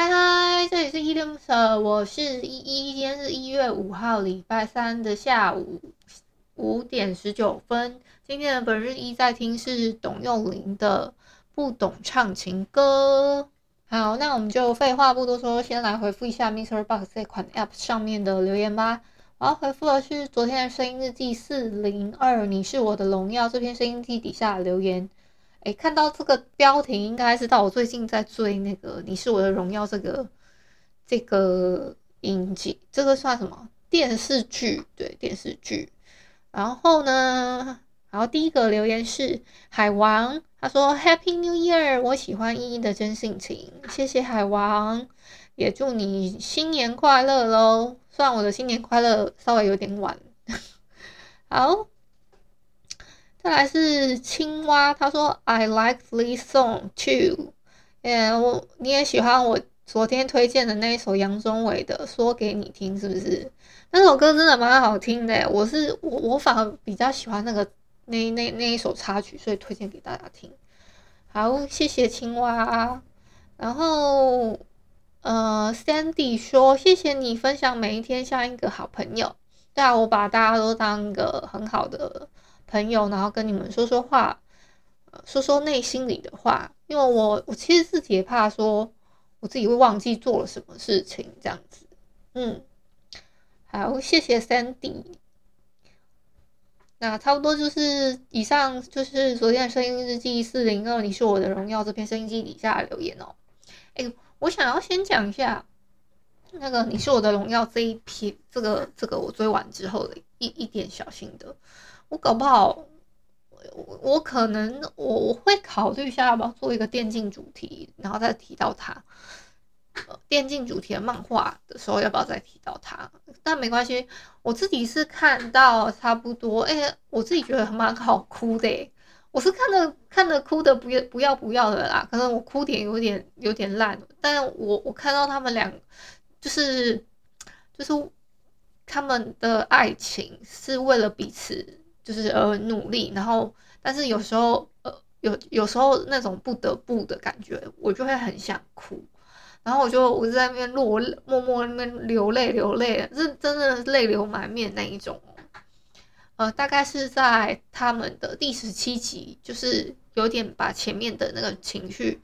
嗨嗨，这里是依依恋不舍，我是依依。今天是一月五号，礼拜三的下午五点十九分。今天的本日一在听是董又霖的《不懂唱情歌》。好，那我们就废话不多说，先来回复一下 MixerBox 这款 App 上面的留言吧。我要回复的是昨天的声音日记四零二，你是我的荣耀这篇声音记底下的留言。哎，看到这个标题，应该知道我最近在追那个《你是我的荣耀》这个这个影集，这个算什么电视剧？对，电视剧。然后呢，然后第一个留言是海王，他说 Happy New Year，我喜欢依依的真性情，谢谢海王，也祝你新年快乐喽。虽然我的新年快乐稍微有点晚，好。再来是青蛙，他说 I like this song too。嗯，我你也喜欢我昨天推荐的那一首杨宗纬的《说给你听》，是不是？那首歌真的蛮好听的。我是我我反而比较喜欢那个那那那一首插曲，所以推荐给大家听。好，谢谢青蛙。然后呃，Sandy 说谢谢你分享每一天像一个好朋友。对啊，我把大家都当一个很好的。朋友，然后跟你们说说话，说说内心里的话，因为我我其实自己也怕说我自己会忘记做了什么事情这样子，嗯，好，谢谢 Sandy，那差不多就是以上就是昨天的声音日记四零二，你是我的荣耀这篇声音记底下的留言哦，诶，我想要先讲一下那个你是我的荣耀这一篇，这个这个我追完之后的一一点小心得。我搞不好，我我可能我我会考虑一下要不要做一个电竞主题，然后再提到它。电竞主题的漫画的时候要不要再提到它？但没关系，我自己是看到差不多，哎、欸，我自己觉得蛮好哭的、我是看的看的哭的不要不要不要的啦，可能我哭点有点有点烂，但我我看到他们俩就是就是他们的爱情是为了彼此。就是呃努力，然后但是有时候呃有有时候那种不得不的感觉，我就会很想哭，然后我就我就在那边落默默那边流泪流泪，是真的泪流满面那一种。呃，大概是在他们的第十七集，就是有点把前面的那个情绪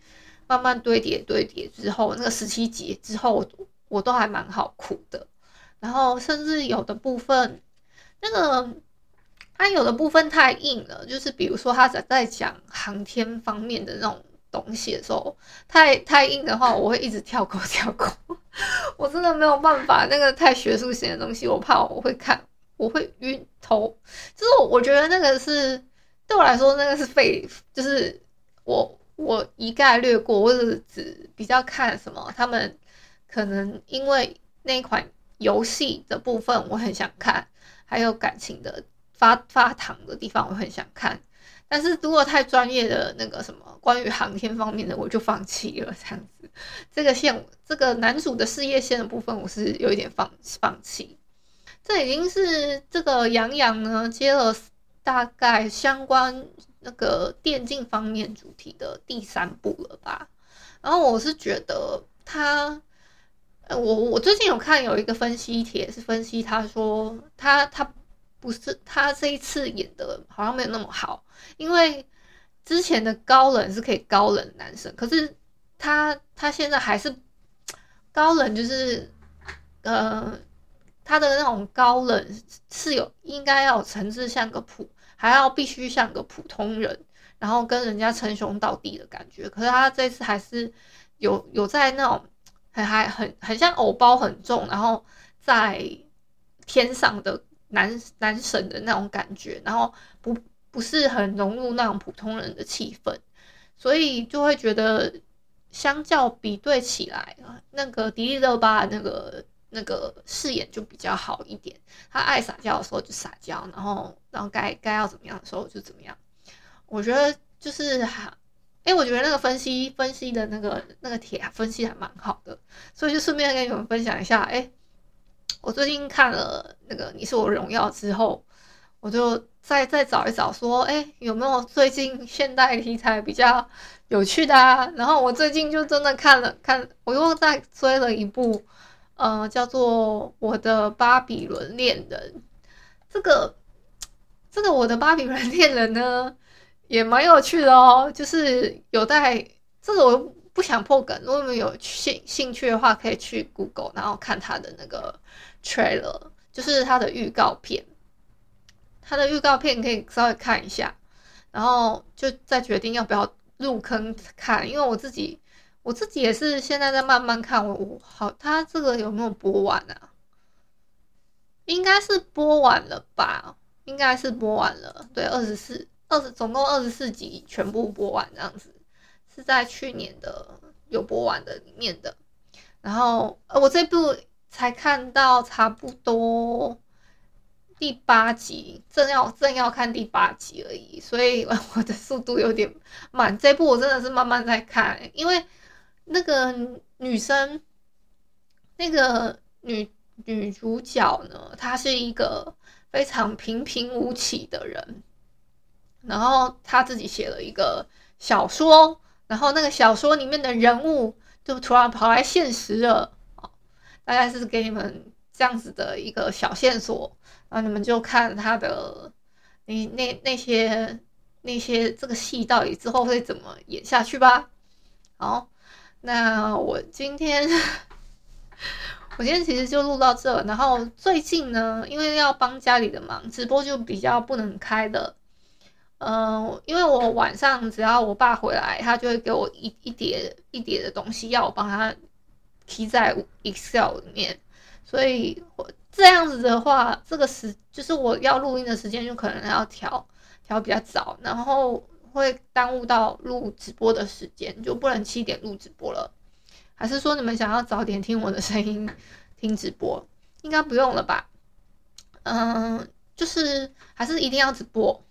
慢慢堆叠堆叠之后，那个十七集之后，我都还蛮好哭的，然后甚至有的部分那个。它有的部分太硬了，就是比如说他在在讲航天方面的那种东西的时候，太太硬的话，我会一直跳过 跳过。我真的没有办法，那个太学术性的东西，我怕我会看，我会晕头。就是我觉得那个是对我来说，那个是废，就是我我一概略过，或者是只比较看什么，他们可能因为那款游戏的部分我很想看，还有感情的。发发糖的地方我很想看，但是如果太专业的那个什么关于航天方面的，我就放弃了这样子。这个线，这个男主的事业线的部分，我是有一点放放弃。这已经是这个杨洋呢接了大概相关那个电竞方面主题的第三部了吧？然后我是觉得他，我我最近有看有一个分析帖是分析他说他他。不是他这一次演的好像没有那么好，因为之前的高冷是可以高冷男生，可是他他现在还是高冷，就是呃他的那种高冷是有应该要层次像个普，还要必须像个普通人，然后跟人家称兄道弟的感觉，可是他这次还是有有在那种很还很很像偶包很重，然后在天上的男男神的那种感觉，然后不不是很融入那种普通人的气氛，所以就会觉得相较比对起来，那个迪丽热巴那个那个饰演就比较好一点。他爱撒娇的时候就撒娇，然后然后该该要怎么样的时候就怎么样。我觉得就是哈。哎，我觉得那个分析分析的那个那个帖分析还蛮好的，所以就顺便跟你们分享一下。哎，我最近看了那个《你是我荣耀》之后，我就再再找一找，说，哎，有没有最近现代题材比较有趣的啊？然后我最近就真的看了看，我又在追了一部，呃，叫做《我的巴比伦恋人》。这个这个《我的巴比伦恋人》呢？也蛮有趣的哦，就是有带这个我不想破梗，如果你们有兴兴趣的话，可以去 Google，然后看他的那个 trailer，就是他的预告片，他的预告片可以稍微看一下，然后就再决定要不要入坑看，因为我自己我自己也是现在在慢慢看，我我好，他这个有没有播完啊？应该是播完了吧？应该是播完了，对，二十四。二十总共二十四集全部播完这样子，是在去年的有播完的里面的。然后呃，我这部才看到差不多第八集，正要正要看第八集而已，所以我的速度有点慢。这部我真的是慢慢在看，因为那个女生，那个女女主角呢，她是一个非常平平无奇的人。然后她自己写了一个小说，然后那个小说里面的人物就突然跑来现实了，大概是给你们这样子的一个小线索，然后你们就看他的那那那些那些这个戏到底之后会怎么演下去吧。好，那我今天 我今天其实就录到这，然后最近呢，因为要帮家里的忙，直播就比较不能开的。嗯、因为我晚上只要我爸回来，他就会给我一一叠一叠的东西，要我帮他 key 在 Excel 里面，所以我这样子的话，这个时就是我要录音的时间就可能要调调比较早，然后会耽误到录直播的时间，就不能七点录直播了。还是说你们想要早点听我的声音听直播？应该不用了吧？嗯、就是还是一定要直播。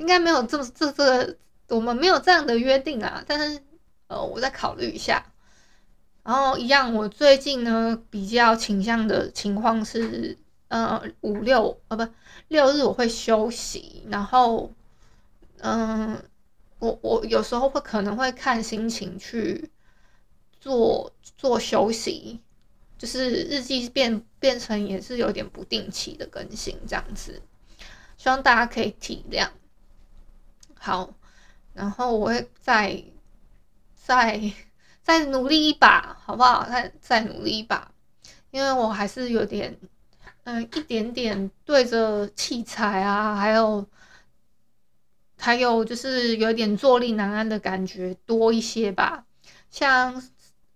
应该没有这么这这个，我们没有这样的约定啊。但是，呃，我再考虑一下。然后一样，我最近呢比较倾向的情况是，呃，五六呃不六日我会休息。然后，嗯、我我有时候会可能会看心情去做做休息，就是日记变变成也是有点不定期的更新这样子。希望大家可以体谅。好，然后我会再再再努力一把，好不好？再再努力一把，因为我还是有点，嗯、一点点对着器材啊，还有还有就是有点坐立难安的感觉多一些吧。像，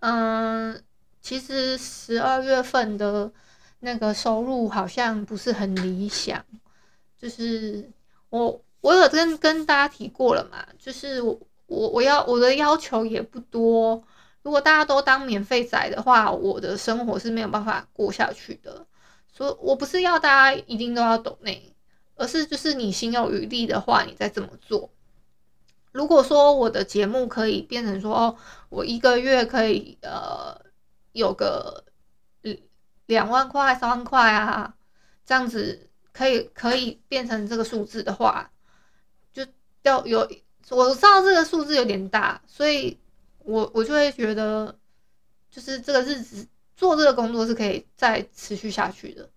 嗯、其实十二月份的那个收入好像不是很理想，就是我。我有跟跟大家提过了嘛，就是我我我要我的要求也不多，如果大家都当免费仔的话，我的生活是没有办法过下去的。所以我不是要大家一定都要懂内，而是就是你心有余力的话，你再这么做。如果说我的节目可以变成说，哦，我一个月可以呃有个两万块、三万块啊，这样子可以可以变成这个数字的话。要有，我知道这个数字有点大，所以我我就会觉得，就是这个日子做这个工作是可以再持续下去的，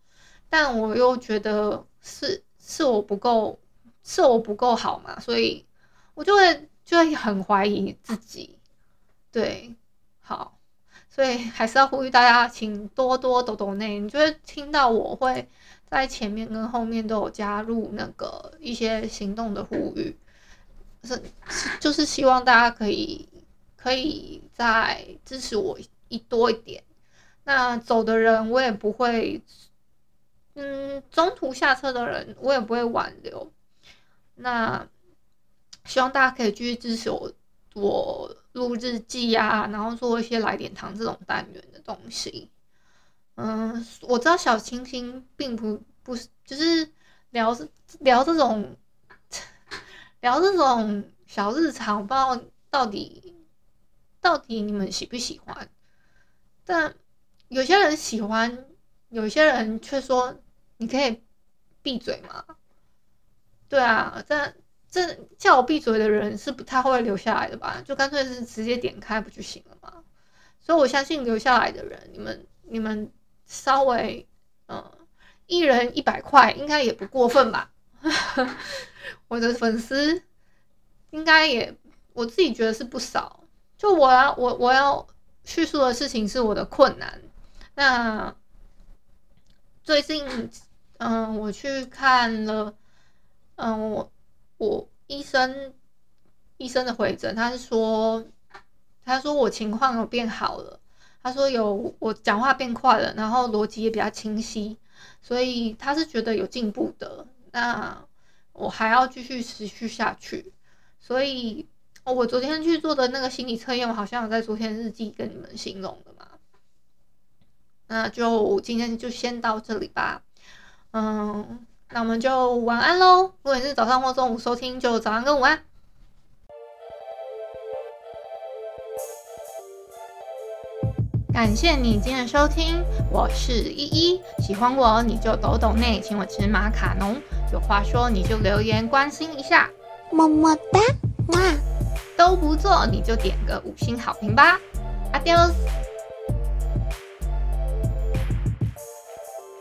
但我又觉得是是我不够，是我不够好嘛，所以我就会就会很怀疑自己，对，好，所以还是要呼吁大家，请多多抖抖内，你就会听到我会在前面跟后面都有加入那个一些行动的呼吁。是，就是希望大家可以可以再支持我一多一点。那走的人我也不会，嗯，中途下车的人我也不会挽留。那希望大家可以继续支持我，我录日记啊，然后做一些来点糖这种单元的东西。嗯，我知道小清新并不不是，就是聊聊这种聊这种小日常，不知道到底到底你们喜不喜欢？但有些人喜欢，有些人却说你可以闭嘴吗？对啊，但这叫我闭嘴的人是不太会留下来的吧？就干脆是直接点开不就行了吗？所以我相信留下来的人，你们你们。稍微，嗯，一人一百块，应该也不过分吧？我的粉丝应该也，我自己觉得是不少。就我要我我要叙述的事情是我的困难。那最近，嗯，我去看了，嗯，我我医生医生的回诊，他是说，他说我情况有变好了。他说有我讲话变快了，然后逻辑也比较清晰，所以他是觉得有进步的。那我还要继续持续下去，所以我昨天去做的那个心理测验，我好像有在昨天日记跟你们形容的嘛。那就今天就先到这里吧。嗯，那我们就晚安喽。如果你是早上或中午收听，就早安跟午安。感谢你今天的收听，我是依依。喜欢我你就抖抖内，请我吃马卡龙。有话说你就留言关心一下，么么哒，哇，都不做你就点个五星好评吧，Adios。